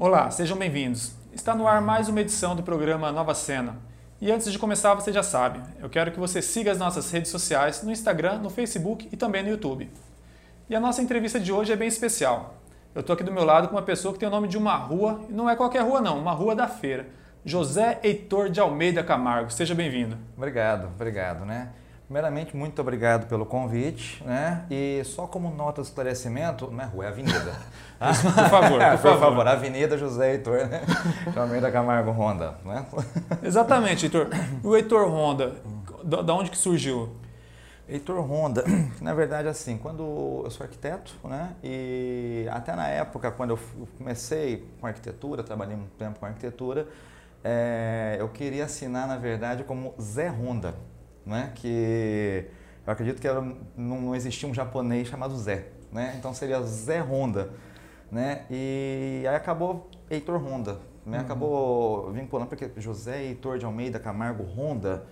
Olá, sejam bem-vindos. Está no ar mais uma edição do programa Nova Cena. E antes de começar, você já sabe, eu quero que você siga as nossas redes sociais no Instagram, no Facebook e também no YouTube. E a nossa entrevista de hoje é bem especial. Eu estou aqui do meu lado com uma pessoa que tem o nome de uma rua, e não é qualquer rua não, uma rua da feira. José Heitor de Almeida Camargo. Seja bem-vindo. Obrigado, obrigado, né? Primeiramente, muito obrigado pelo convite, né? E só como nota de esclarecimento, não é rua, é avenida. por favor, por, por favor. Avenida José Heitor, né? Almeida Camargo Honda, né? Exatamente, Heitor. O Heitor Honda, da onde que surgiu? Heitor Honda, na verdade, assim, quando eu sou arquiteto, né? E até na época, quando eu comecei com arquitetura, trabalhei um tempo com arquitetura, é, eu queria assinar, na verdade, como Zé Honda né? que eu acredito que era, não, existia um japonês chamado Zé, né? então seria Zé Honda. Né? E aí acabou Heitor Honda, né? Uhum. acabou vinculando, porque José Heitor de Almeida Camargo Honda,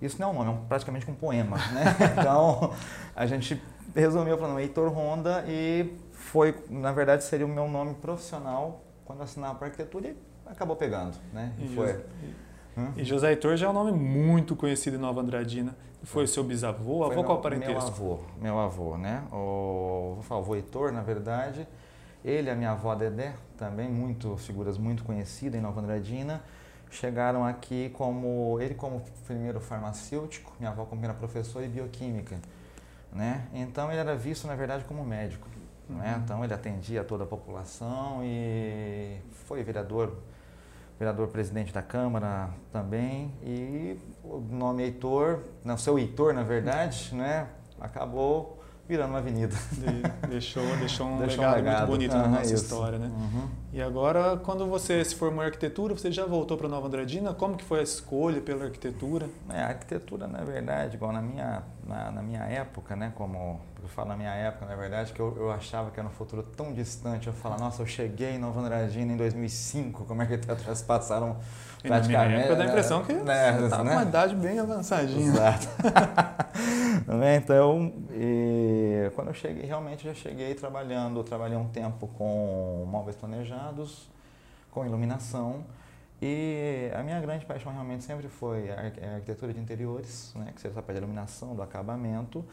isso não é um nome, é praticamente um poema. Né? então a gente resumiu falando Heitor Honda e foi, na verdade, seria o meu nome profissional quando assinava para arquitetura e acabou pegando. Né? E, e foi. Hum? E José Heitor já é um nome muito conhecido em Nova Andradina. Foi é. seu bisavô, avô, qual parentesco? Meu avô, meu avô, né? O, vou falar, o avô Heitor, na verdade, ele e a minha avó Dedé, também muito figuras muito conhecidas em Nova Andradina, chegaram aqui como ele como primeiro farmacêutico, minha avó como primeira professora e bioquímica, né? Então ele era visto na verdade como médico, né? uhum. né? Então ele atendia toda a população e foi vereador vereador presidente da Câmara também, e o nome Heitor, não, seu Heitor, na verdade, né, acabou virando uma avenida. deixou, deixou um deixou legado, um legado, muito bonito uhum, na nossa isso. história, né? Uhum. E agora, quando você se formou em arquitetura, você já voltou para Nova Andradina? Como que foi a escolha pela arquitetura? É, a arquitetura, na verdade, igual na minha, na, na minha época, né, como eu falo na minha época, na verdade, que eu, eu achava que era um futuro tão distante. Eu falava, nossa, eu cheguei em Nova Andradina em 2005, como é que as passaram e praticamente... Na minha época dá a impressão que né, estava né? uma idade bem avançadinha. Exato. então, e, quando eu cheguei, realmente já cheguei trabalhando, trabalhei um tempo com móveis planejados, com iluminação, e a minha grande paixão realmente sempre foi a arquitetura de interiores, né, que seja essa parte da iluminação, do acabamento,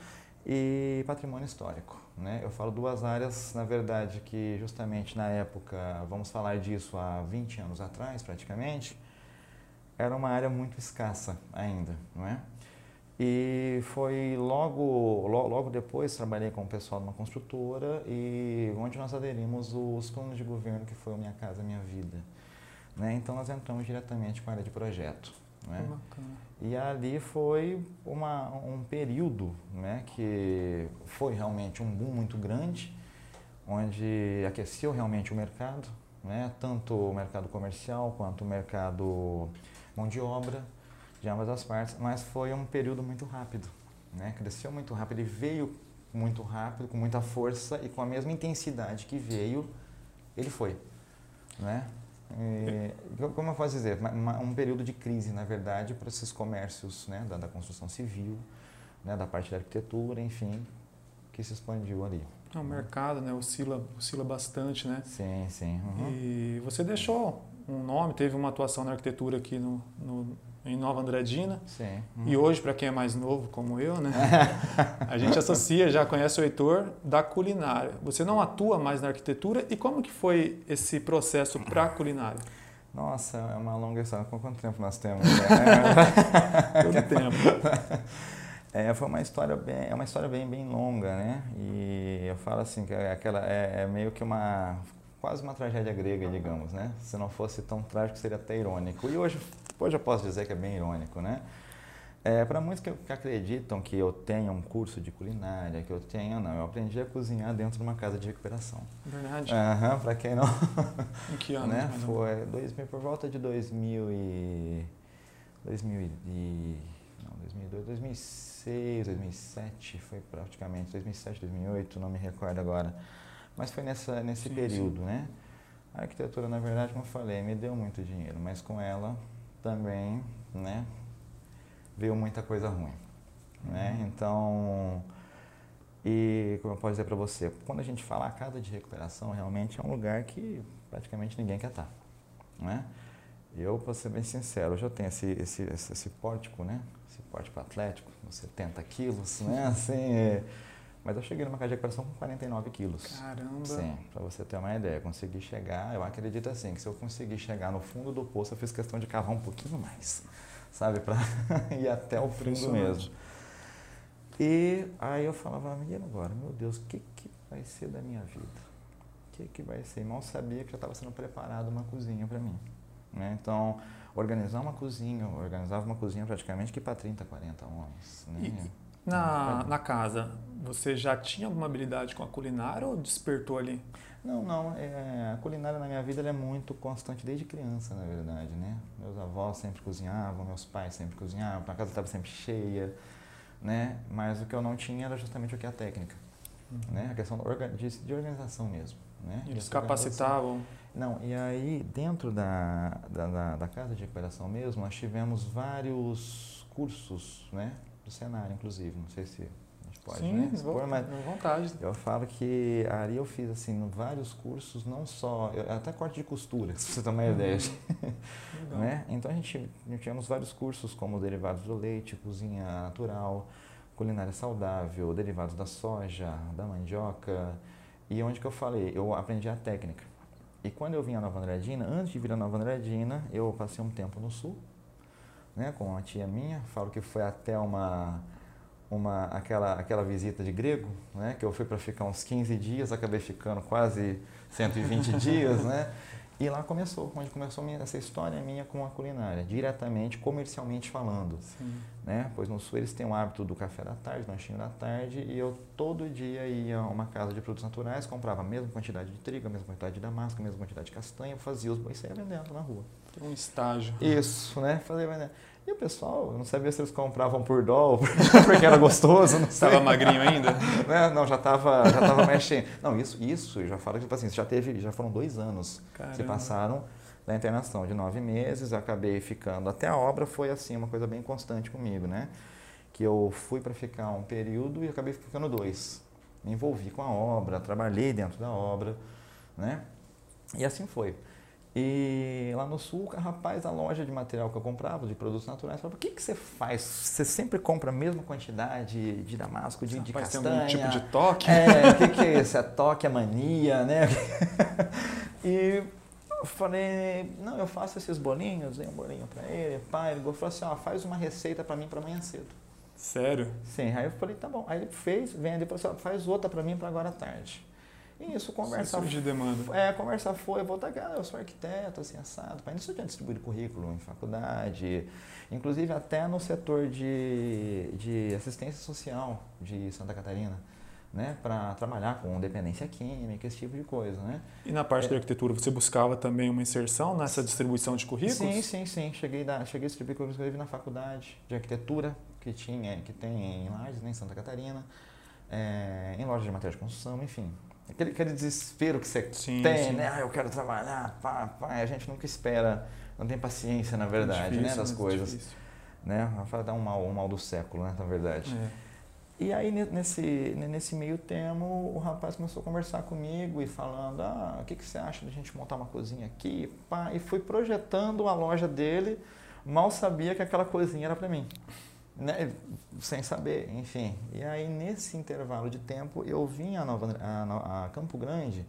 e patrimônio histórico. Né? Eu falo duas áreas, na verdade, que justamente na época, vamos falar disso há 20 anos atrás praticamente, era uma área muito escassa ainda, não é? E foi logo, logo, depois trabalhei com o pessoal de uma construtora e onde nós aderimos os planos de governo que foi o Minha Casa Minha Vida. Né? Então nós entramos diretamente com a área de projeto. Né? E ali foi uma, um período né, que foi realmente um boom muito grande, onde aqueceu realmente o mercado, né, tanto o mercado comercial quanto o mercado mão de obra de ambas as partes, mas foi um período muito rápido, né, cresceu muito rápido, ele veio muito rápido, com muita força e com a mesma intensidade que veio, ele foi. Né? E, como eu posso dizer, um período de crise, na verdade, para esses comércios né, da, da construção civil, né, da parte da arquitetura, enfim, que se expandiu ali. É, o mercado né, oscila, oscila bastante, né? Sim, sim. Uhum. E você deixou um nome, teve uma atuação na arquitetura aqui no, no em Nova Andradina. Sim. Uhum. E hoje, para quem é mais novo como eu, né, a gente associa, já conhece o Heitor da culinária. Você não atua mais na arquitetura e como que foi esse processo para a culinária? Nossa, é uma longa história. Quanto tempo nós temos? Todo tempo. É, foi uma história bem, é uma história bem, bem longa, né? E eu falo assim que é aquela é, é meio que uma quase uma tragédia grega, digamos, né? Se não fosse tão trágico, seria até irônico. E hoje Hoje eu posso dizer que é bem irônico, né? É, para muitos que, que, acreditam que eu tenho um curso de culinária, que eu tenho, não, eu aprendi a cozinhar dentro de uma casa de recuperação. Verdade. Uhum, para quem não. Em que ano? né? Foi dois, por volta de 2000 e, 2000 e, não, 2002, 2006, 2007, foi praticamente 2007, 2008, não me recordo agora. Mas foi nessa, nesse sim, período, sim. né? A arquitetura, na verdade, como eu falei, me deu muito dinheiro, mas com ela também, né, veio muita coisa ruim, né? Uhum. Então, E, como eu posso dizer para você, quando a gente fala a casa de recuperação, realmente é um lugar que praticamente ninguém quer estar. Né? Eu, para ser bem sincero, hoje eu tenho esse, esse, esse, esse pórtico, né? Esse pórtico atlético, 70 quilos, né? Assim, é... Mas eu cheguei numa casa de recuperação com 49 quilos. Caramba! Sim, para você ter uma ideia. Consegui chegar, eu acredito assim, que se eu conseguir chegar no fundo do poço, eu fiz questão de cavar um pouquinho mais, sabe? Para ir até o fundo mesmo. E aí eu falava, menino, agora, meu Deus, o que, que vai ser da minha vida? O que, que vai ser? E mal sabia que já estava sendo preparada uma cozinha para mim. Né? Então, organizar uma cozinha, organizava uma cozinha praticamente que para 30, 40 homens. Né? Na, na casa, você já tinha alguma habilidade com a culinária ou despertou ali? Não, não. É, a culinária na minha vida é muito constante desde criança, na verdade, né? Meus avós sempre cozinhavam, meus pais sempre cozinhavam, a casa estava sempre cheia, né? Mas o que eu não tinha era justamente o que é a técnica, uhum. né? A questão de, de organização mesmo, né? Eles capacitavam? Não, e aí dentro da, da, da, da casa de recuperação mesmo, nós tivemos vários cursos, né? Do cenário, inclusive. Não sei se a gente pode Sim, né, expor, mas vontade. Eu falo que ali eu fiz assim vários cursos, não só eu, até corte de costura, se você uma uhum. ideia. né? Então a gente tínhamos vários cursos como derivados do leite, cozinha natural, culinária saudável, derivados da soja, da mandioca. E onde que eu falei, eu aprendi a técnica. E quando eu vim a Nova Andradina, antes de vir a Nova Andradina, eu passei um tempo no sul, né, com uma tia minha, falo que foi até uma, uma aquela, aquela visita de grego, né, que eu fui para ficar uns 15 dias, acabei ficando quase 120 dias, né, e lá começou, onde começou essa história minha com a culinária, diretamente, comercialmente falando. Sim. Né? Pois no Sul eles têm o hábito do café da tarde, do lanchinho da tarde, e eu todo dia ia a uma casa de produtos naturais, comprava a mesma quantidade de trigo, a mesma quantidade de damasco, a mesma quantidade de castanha, fazia os bois e saía vendendo na rua. Um estágio. Isso, né? Fazia vendendo. E o pessoal, eu não sabia se eles compravam por dó, porque era gostoso, não sei. Estava magrinho ainda? né? Não, já estava já tava mais cheio. Não, isso, isso, já falo que tipo assim, já teve, já foram dois anos Caramba. que se passaram da internação, de nove meses, acabei ficando, até a obra foi assim, uma coisa bem constante comigo, né? Que eu fui para ficar um período e acabei ficando dois. Me envolvi com a obra, trabalhei dentro da obra, né? E assim foi. E lá no sul, rapaz, a loja de material que eu comprava, de produtos naturais, falava, o que, que você faz? Você sempre compra a mesma quantidade de damasco, de, de castanha? Tem algum tipo de toque? É, o que, que é isso? É toque, é mania, né? e eu falei, não, eu faço esses bolinhos, dei um bolinho para ele, pai, ele falou assim, ó, faz uma receita para mim para amanhã cedo. Sério? Sim, aí eu falei, tá bom. Aí ele fez, vem ali e falou assim, faz outra para mim para agora à tarde. E isso, conversar. de demanda. É, conversar foi, voltar aqui, ah, eu sou arquiteto, assim, assado. Para isso eu tinha distribuído currículo em faculdade, inclusive até no setor de, de assistência social de Santa Catarina. Né, para trabalhar com dependência química, esse tipo de coisa. Né? E na parte é, da arquitetura, você buscava também uma inserção nessa distribuição de currículos? Sim, sim, sim. Cheguei, da, cheguei a distribuir currículos na faculdade de arquitetura, que, tinha, que tem em Lages, né, em Santa Catarina, é, em lojas de material de construção, enfim. Aquele, aquele desespero que você sim, tem, sim. né? Ah, eu quero trabalhar, pá, pá. A gente nunca espera, não tem paciência, na verdade, difícil, né? Das coisas. Difícil. Né? Vai dar um mal, um mal do século, né? Na verdade. É. E aí, nesse, nesse meio termo, o rapaz começou a conversar comigo e falando, ah, o que, que você acha da gente montar uma cozinha aqui? Pá, e fui projetando a loja dele, mal sabia que aquela cozinha era para mim né, sem saber, enfim. E aí, nesse intervalo de tempo, eu vim a, Nova, a, a Campo Grande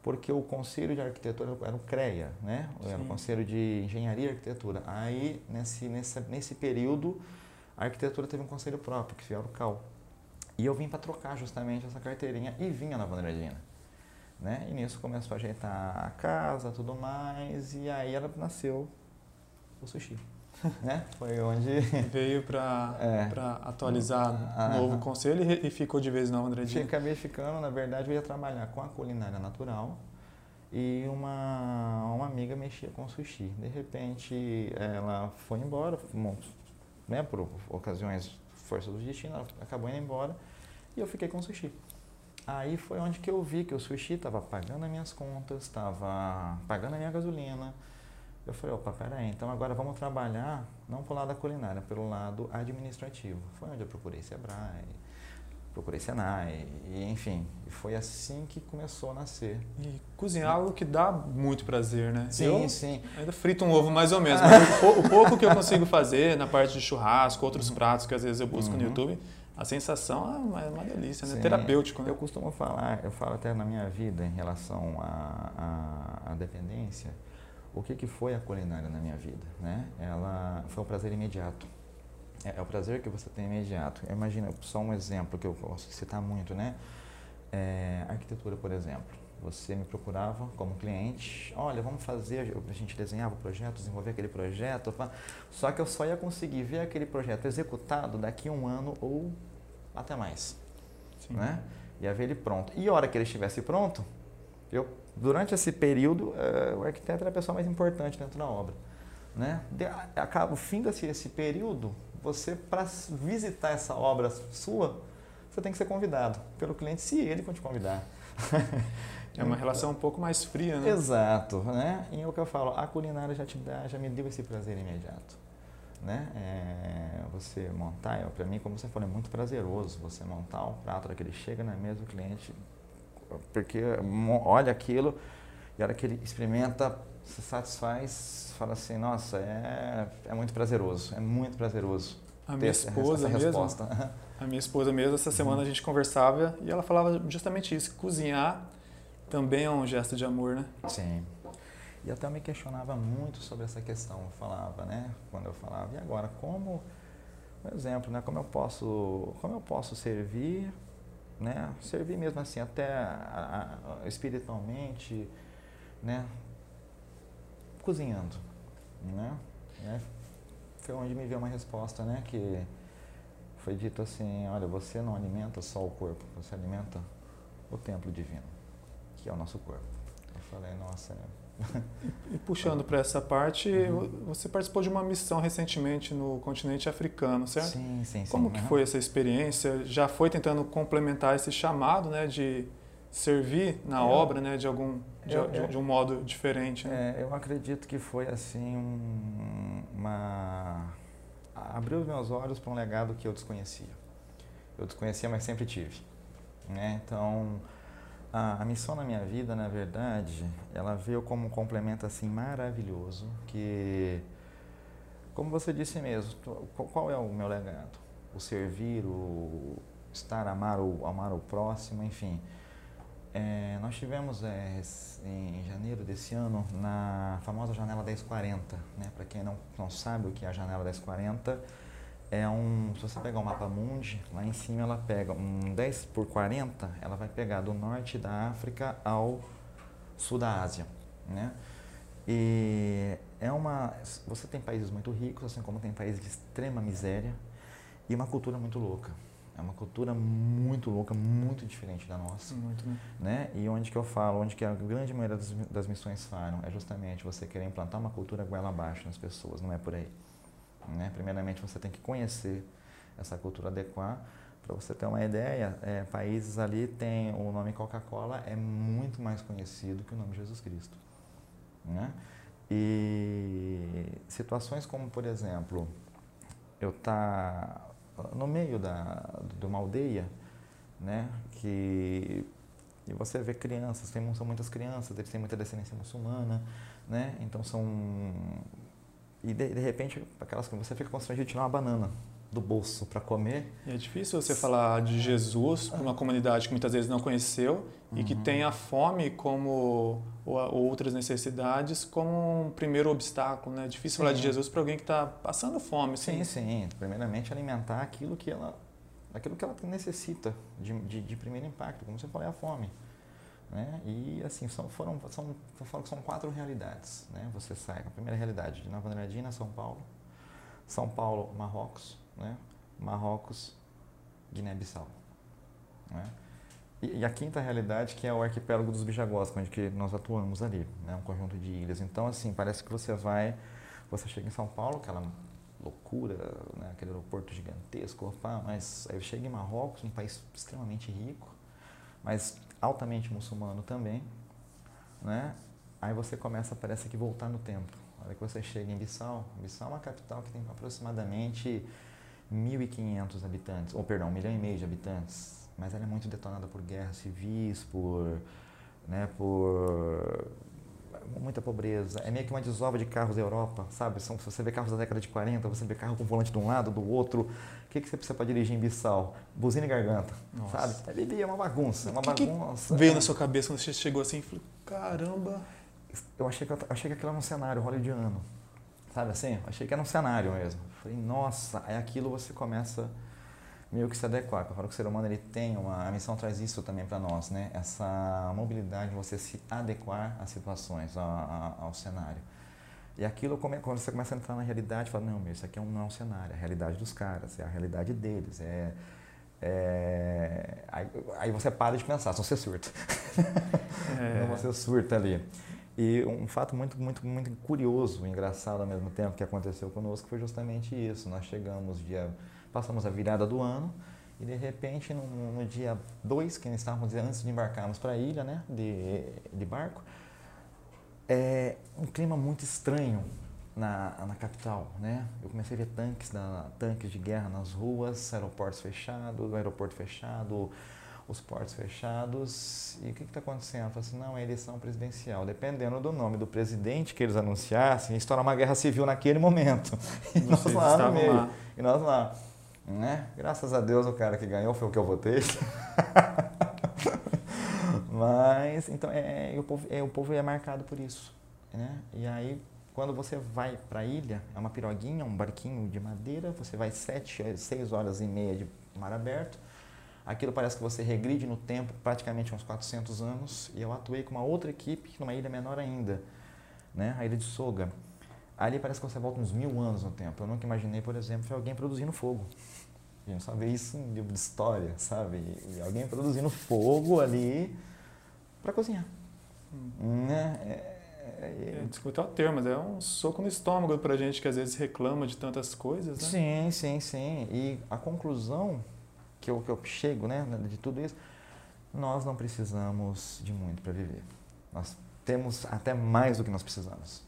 porque o Conselho de Arquitetura era o CREA, né? Era o Conselho de Engenharia e Arquitetura. Aí, nesse, nesse, nesse período, a arquitetura teve um conselho próprio, que era o CAL. E eu vim para trocar justamente essa carteirinha e vim a Nova Andradina. Né? E nisso começou a ajeitar a casa, tudo mais, e aí ela nasceu o sushi né? Foi onde... Veio para é. atualizar o novo conselho e ficou de vez na Andradinha? Acabei ficando, na verdade, eu ia trabalhar com a culinária natural e uma, uma amiga mexia com sushi. De repente, ela foi embora, né, por ocasiões, força do destino, ela acabou indo embora e eu fiquei com sushi. Aí foi onde que eu vi que o sushi estava pagando as minhas contas, estava pagando a minha gasolina, eu falei, opa, peraí, então agora vamos trabalhar, não pelo lado da culinária, pelo lado administrativo. Foi onde eu procurei Sebrae, procurei Senai, e, enfim, foi assim que começou a nascer. E cozinhar é algo que dá muito prazer, né? Sim, eu sim. Ainda frito um ovo mais ou menos, mas o, o, pouco que eu consigo fazer na parte de churrasco, outros uhum. pratos que às vezes eu busco uhum. no YouTube, a sensação é uma, é uma delícia, né? Sim. Terapêutico, né? Eu costumo falar, eu falo até na minha vida em relação à dependência, o que, que foi a culinária na minha vida, né? Ela foi um prazer imediato. É, é o prazer que você tem imediato. Imagina, só um exemplo que eu posso citar muito, né? É, arquitetura, por exemplo. Você me procurava como cliente, olha, vamos fazer, a gente desenhava o projeto, desenvolver aquele projeto, só que eu só ia conseguir ver aquele projeto executado daqui a um ano ou até mais, Sim. né? Ia ver ele pronto. E a hora que ele estivesse pronto, eu, durante esse período, uh, o arquiteto era a pessoa mais importante dentro da obra, né? De, acaba o fim desse esse período, você para visitar essa obra sua, você tem que ser convidado pelo cliente, se ele te convidar. É uma relação um pouco mais fria, né? Exato, né? E é o que eu falo, a culinária já te dá, já me deu esse prazer imediato, né? É, você montar, para mim, como você falou, é muito prazeroso você montar um prato, que ele chega na mesa do cliente, porque olha aquilo e a hora que ele experimenta, se satisfaz, fala assim, nossa, é, é muito prazeroso, é muito prazeroso. A minha esposa essa, essa mesmo, a minha esposa mesmo, essa semana uhum. a gente conversava e ela falava justamente isso, cozinhar também é um gesto de amor, né? Sim. E até me questionava muito sobre essa questão. Eu falava, né? Quando eu falava, e agora, como, por exemplo, né? Como eu posso, como eu posso servir, né? Servir mesmo assim, até a, a, espiritualmente, né? Cozinhando, né? É, foi onde me veio uma resposta, né? Que foi dito assim, olha, você não alimenta só o corpo, você alimenta o templo divino que é o nosso corpo. Eu falei, nossa. É... E, puxando para essa parte, uhum. você participou de uma missão recentemente no continente africano, certo? Sim, sim, sim. Como que uhum. foi essa experiência? Já foi tentando complementar esse chamado, né, de servir na eu, obra, né, de algum de, eu, de, de um modo diferente? Né? É, eu acredito que foi assim um, uma abriu os meus olhos para um legado que eu desconhecia. Eu desconhecia, mas sempre tive. Né? Então a, a, missão na minha vida, na verdade, ela veio como um complemento assim maravilhoso, que, como você disse mesmo, qual é o meu legado? O servir, o estar, amar o, amar o próximo, enfim. É, nós tivemos é, em janeiro desse ano na famosa janela 1040, né? Para quem não, não sabe o que é a janela 1040, é um, se você pegar o mapa mundi, lá em cima ela pega um 10 por 40, ela vai pegar do norte da África ao sul da Ásia, né? E é uma, você tem países muito ricos, assim como tem países de extrema miséria e uma cultura muito louca. É uma cultura muito louca, muito diferente da nossa. Muito, né? né? E onde que eu falo, onde que a grande maioria das, das missões falham, é justamente você querer implantar uma cultura goela abaixo nas pessoas, não é por aí. Né? Primeiramente, você tem que conhecer essa cultura, adequar. Para você ter uma ideia, é, países ali tem o nome Coca-Cola é muito mais conhecido que o nome Jesus Cristo. Né? E situações como, por exemplo, eu tá no meio da, de uma aldeia, né, que e você vê crianças, tem, são muitas crianças, eles têm muita descendência muçulmana, né, então são e de, de repente, aquelas você fica constrangido de tirar uma banana do bolso para comer. E é difícil você falar de Jesus para uma comunidade que muitas vezes não conheceu uhum. e que uhum. tem a fome como ou, outras necessidades como um primeiro obstáculo, né? É difícil sim. falar de Jesus para alguém que está passando fome. Sim, sim, sim. Primeiramente alimentar aquilo que ela, aquilo que ela necessita de, de, de primeiro impacto, como você falou, é a fome. Né? E assim, são, foram, são, são quatro realidades. Né? Você sai, a primeira realidade de Nova Andradina, São Paulo, São Paulo, Marrocos, né? Marrocos, Guiné-Bissau. Né? E, e, a quinta realidade que é o arquipélago dos Bijagós, onde que nós atuamos ali, né? um conjunto de ilhas. Então, assim, parece que você vai, você chega em São Paulo, aquela loucura, né? aquele aeroporto gigantesco, opa, mas aí chega em Marrocos, um país extremamente rico, mas altamente muçulmano também, né? Aí você começa, parece que voltar no tempo. A hora que você chega em Bissau, Bissau é uma capital que tem aproximadamente 1.500 habitantes, ou perdão, um milhão e meio de habitantes, mas ela é muito detonada por guerras civis, por, né, por muita pobreza. É meio que uma desova de carros da Europa, sabe? São, se você vê carros da década de 40, você vê carro com volante de um lado, do outro. O que, que você precisa para dirigir em Bissau? Buzina e garganta, Nossa. sabe? Ali é uma bagunça, uma que bagunça. Que veio na sua cabeça quando você chegou assim e falou, caramba... Eu achei que, eu achei que aquilo era um cenário hollywoodiano, sabe assim? Achei que era um cenário mesmo. Falei, nossa, aí aquilo você começa meio que se adequar. Eu falo que o ser humano ele tem uma a missão traz isso também para nós, né? Essa mobilidade de você se adequar às situações, ao, ao cenário. E aquilo quando você começa a entrar na realidade, fala não, meu, isso aqui é não é um cenário, é a realidade dos caras, é a realidade deles, é, é... Aí, aí, você para de pensar, só você surta. É. Não você surta ali. E um fato muito, muito, muito curioso, engraçado ao mesmo tempo que aconteceu conosco foi justamente isso. Nós chegamos dia passamos a virada do ano e de repente no, no dia 2, que estávamos antes de embarcarmos para a ilha, né, de, de barco, é um clima muito estranho na, na capital, né? Eu comecei a ver tanques, da, tanques de guerra nas ruas, aeroportos fechados, aeroporto fechado, os portos fechados. E o que está acontecendo? Falei assim, não, é eleição presidencial. Dependendo do nome do presidente que eles anunciassem, estoura uma guerra civil naquele momento. E nós lá no meio. Lá. E nós lá. Né? Graças a Deus o cara que ganhou foi o que eu votei. Mas, então, é, é, o povo, é, o povo é marcado por isso. Né? E aí, quando você vai para a ilha, é uma piroguinha, um barquinho de madeira, você vai sete, seis horas e meia de mar aberto. Aquilo parece que você regride no tempo praticamente uns 400 anos. E eu atuei com uma outra equipe numa ilha menor ainda, né? a ilha de Soga. Ali parece que você volta uns mil anos no tempo. Eu nunca imaginei, por exemplo, alguém produzindo fogo. A gente só vê isso em livro de história, sabe? E alguém produzindo fogo ali para cozinhar. Hum. Né? É, é, é, desculpa o termo, mas é um soco no estômago para gente que às vezes reclama de tantas coisas, né? Sim, sim, sim. E a conclusão que eu, que eu chego né, de tudo isso, nós não precisamos de muito para viver. Nós temos até mais do que nós precisamos.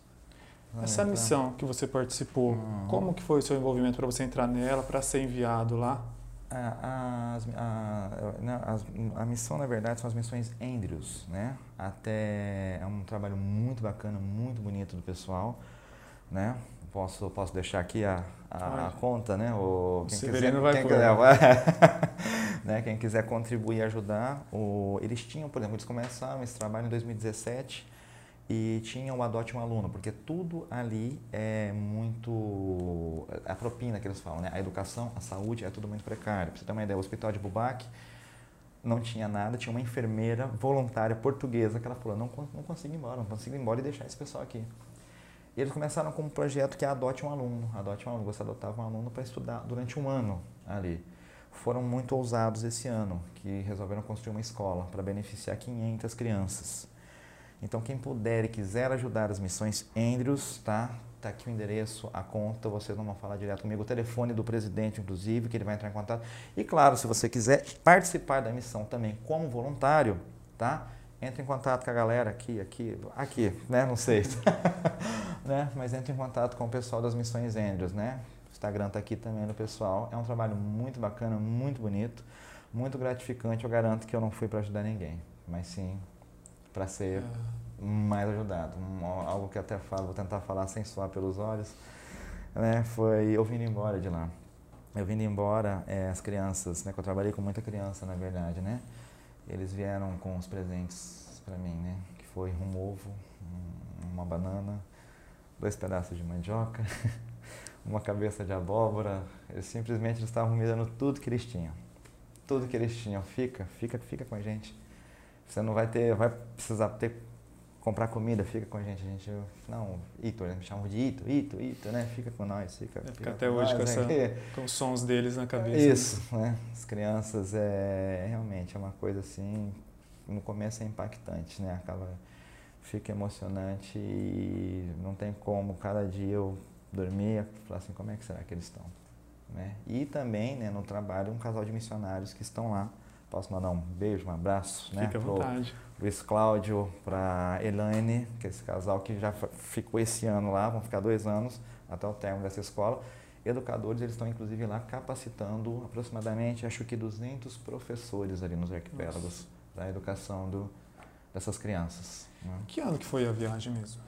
Essa então. missão que você participou, hum. como que foi o seu envolvimento para você entrar nela, para ser enviado lá? A, a, a, a, missão, na verdade, são as missões Andrews, né? Até é um trabalho muito bacana, muito bonito do pessoal, né? Posso, posso deixar aqui a, a, a conta, né? O, quem quiser, vai quem quiser, né? quem quiser contribuir e ajudar, o, eles tinham, por exemplo, eles começaram esse trabalho em 2017 e tinha o adote um aluno, porque tudo ali é muito. A propina que eles falam, né? A educação, a saúde é tudo muito precário. Pra você ter uma ideia, o hospital de Bubac não tinha nada, tinha uma enfermeira voluntária portuguesa que ela falou: não, não consigo ir embora, não consigo ir embora e deixar esse pessoal aqui. E eles começaram com um projeto que é Adote um Aluno. Adote um aluno, você adotava um aluno para estudar durante um ano ali. Foram muito ousados esse ano, que resolveram construir uma escola para beneficiar 500 crianças. Então, quem puder e quiser ajudar as missões Andrews, tá? Tá aqui o endereço, a conta, vocês não vão falar direto comigo, o telefone do presidente, inclusive, que ele vai entrar em contato. E claro, se você quiser participar da missão também como voluntário, tá? Entre em contato com a galera aqui, aqui, aqui, né? Não sei. né? Mas entre em contato com o pessoal das missões Andrews, né? O Instagram tá aqui também no pessoal. É um trabalho muito bacana, muito bonito, muito gratificante. Eu garanto que eu não fui para ajudar ninguém, mas sim para ser mais ajudado. Um, algo que até falo, vou tentar falar sem suar pelos olhos, né? Foi eu vindo embora de lá. Eu vindo embora, é, as crianças, né? Que eu trabalhei com muita criança, na verdade, né? Eles vieram com os presentes para mim, né? Que foi um ovo, uma banana, dois pedaços de mandioca, uma cabeça de abóbora. Eles simplesmente estavam me dando tudo que eles tinham. Tudo que eles tinham. Fica, fica, fica com a gente você não vai ter, vai precisar ter comprar comida, fica com a gente. A gente não, Ito, eles me chamam de Ito, Ito, Ito, né? Fica com nós, fica. É, fica até hoje nós, com, essa, né? com os sons deles na cabeça. Né? Isso, né? As crianças é realmente é uma coisa assim, no começo é impactante, né? Acaba fica emocionante e não tem como cada dia eu dormir e falar assim, como é que será que eles estão? Né? E também, né, no trabalho, um casal de missionários que estão lá Posso mandar um beijo, um abraço, né? Fique à vontade. Luiz Cláudio, para Elaine, que é esse casal que já ficou esse ano lá, vão ficar dois anos até o término dessa escola. educadores, eles estão inclusive lá capacitando aproximadamente, acho que 200 professores ali nos arquipélagos da educação do, dessas crianças. Né? Que ano que foi a viagem mesmo?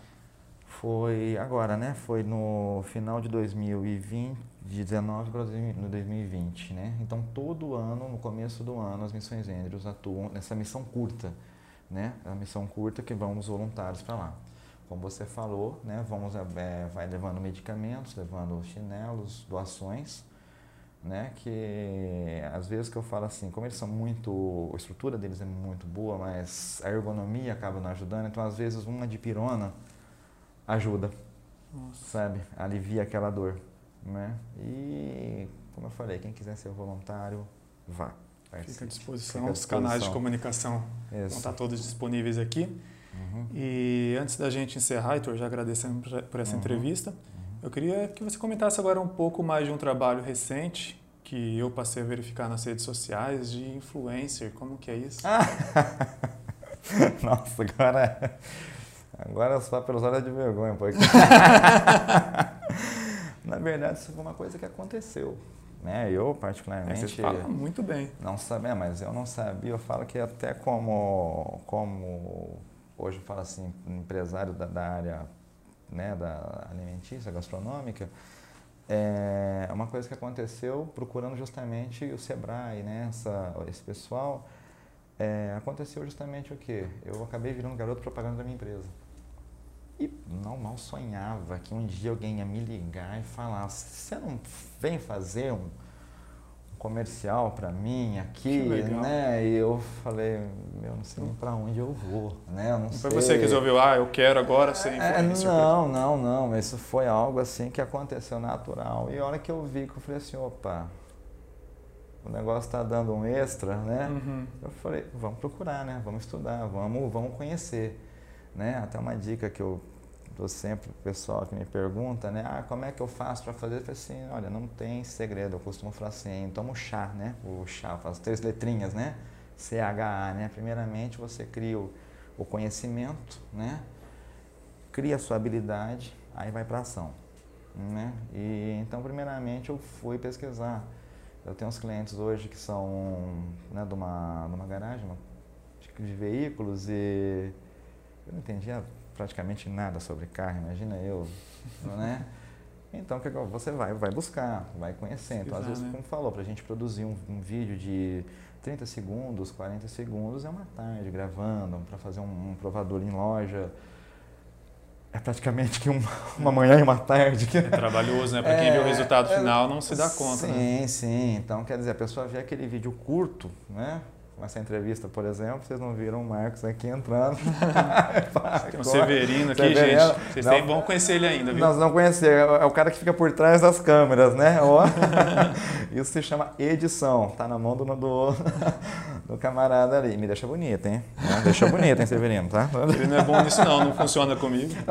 Foi agora, né? Foi no final de 2020, de 19 para 2020, né? Então todo ano, no começo do ano, as missões Andrews atuam nessa missão curta, né? A missão curta que vamos voluntários para lá. Como você falou, né? Vamos é, vai levando medicamentos, levando chinelos, doações, né? Que às vezes que eu falo assim, como eles são muito, a estrutura deles é muito boa, mas a ergonomia acaba não ajudando. Então às vezes uma de pirona ajuda, Nossa. sabe? Alivia aquela dor, né? E, como eu falei, quem quiser ser voluntário, vá. Fica à disposição, Fica à disposição. os canais de comunicação Isso. vão estar todos disponíveis aqui. Uhum. E antes da gente encerrar, Heitor, já agradecendo por essa uhum. entrevista, uhum. Eu queria que você comentasse agora um pouco mais de um trabalho recente que eu passei a verificar nas redes sociais de influencer. Como que é isso? Nossa, agora Agora só pelos olhos de vergonha, porque... Na verdade, isso foi uma coisa que aconteceu. Né? Eu, particularmente... É, você fala muito bem. Não sabia, mas eu não sabia. Eu falo que até como, como hoje eu falo assim, empresário da, da área né, da alimentícia, gastronômica, é uma coisa que aconteceu procurando justamente o Sebrae, né, essa, esse pessoal. É, aconteceu justamente o quê? Eu acabei virando garoto propaganda da minha empresa. E não mal sonhava que um dia alguém ia me ligar e falar: você não vem fazer um comercial para mim aqui, né? E eu falei, eu não sei nem para onde eu vou, né? Eu não, foi você que resolveu, ah, eu quero agora ser é, Não, não, não. Isso foi algo assim que aconteceu natural. E a hora que eu vi, que eu falei assim, opa, o negócio está dando um extra, né? Uhum. Eu falei, vamos procurar, né? Vamos estudar, vamos, vamos conhecer. Né? Até uma dica que eu dou sempre o pessoal que me pergunta, né? Ah, como é que eu faço para fazer? Eu falei assim, olha, não tem segredo, eu costumo falar assim, toma o chá, né? O chá, faz três letrinhas, né? CHA, né? Primeiramente você cria o, o conhecimento, né? Cria a sua habilidade, aí vai para ação, né? E então, primeiramente, eu fui pesquisar. Eu tenho uns clientes hoje que são né, de, uma, de uma garagem de veículos e eu não entendia praticamente nada sobre carro, imagina eu, né? Então, que você vai, vai buscar, vai conhecer. Então, às vezes, né? como falou, para a gente produzir um, um, vídeo de 30 segundos, 40 segundos, é uma tarde gravando, para fazer um, um, provador em loja. É praticamente que uma, uma manhã e uma tarde. É trabalhoso, né? Para quem é, vê o resultado é, final não se dá conta. Sim, né? sim. Então, quer dizer, a pessoa vê aquele vídeo curto, né? Essa entrevista, por exemplo, vocês não viram o Marcos aqui entrando. Tem um Severino aqui, Severino. gente. Vocês não, vão conhecer ele ainda, viu? Nós não conhecemos. É o cara que fica por trás das câmeras, né? Isso se chama edição. Tá na mão do, do, do camarada ali. Me deixa bonito, hein? Deixa bonito, hein, Severino, tá? Ele não é bom nisso não, não funciona comigo.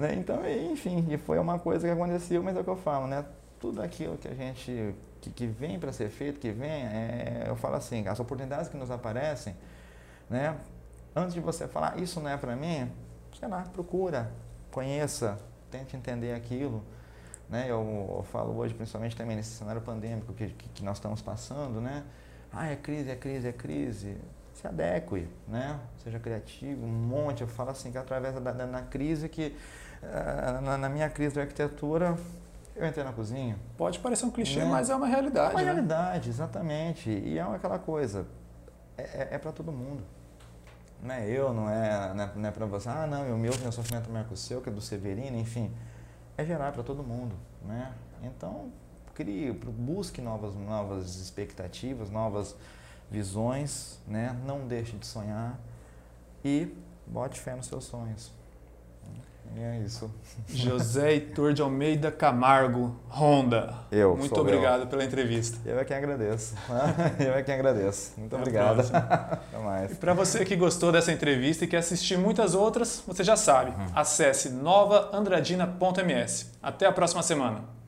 Né? então, enfim, e foi uma coisa que aconteceu, mas é o que eu falo, né? Tudo aquilo que a gente que, que vem para ser feito, que vem, é, eu falo assim, as oportunidades que nos aparecem, né? Antes de você falar, isso não é para mim, sei lá, procura, conheça, tente entender aquilo. Né? Eu, eu, falo hoje, principalmente também nesse cenário pandêmico que, que, que, nós estamos passando, né? Ah, é crise, é crise, é crise. Se adeque, né? Seja criativo, um monte. Eu falo assim que através da, da, da crise que, uh, na, na minha crise da arquitetura, eu entrei na cozinha. Pode parecer um clichê, né? mas é uma realidade. É uma né? realidade, exatamente. E é aquela coisa, é, é, é para todo mundo. Não é eu, não é, não é, não é para você, ah, não, o meu, meu sofrimento é maior que o seu, que é do Severino, enfim. É gerar para todo mundo, né? Então, crie, busque novas, novas expectativas, novas visões, né? Não deixe de sonhar e bote fé nos seus sonhos. E é isso. José Heitor de Almeida Camargo, Honda. Eu. Muito obrigado eu. pela entrevista. Eu é quem agradeço. Eu é quem agradeço. Muito Até obrigado. Até mais. E para você que gostou dessa entrevista e quer assistir muitas outras, você já sabe. Uhum. Acesse novaandradina.ms. Até a próxima semana.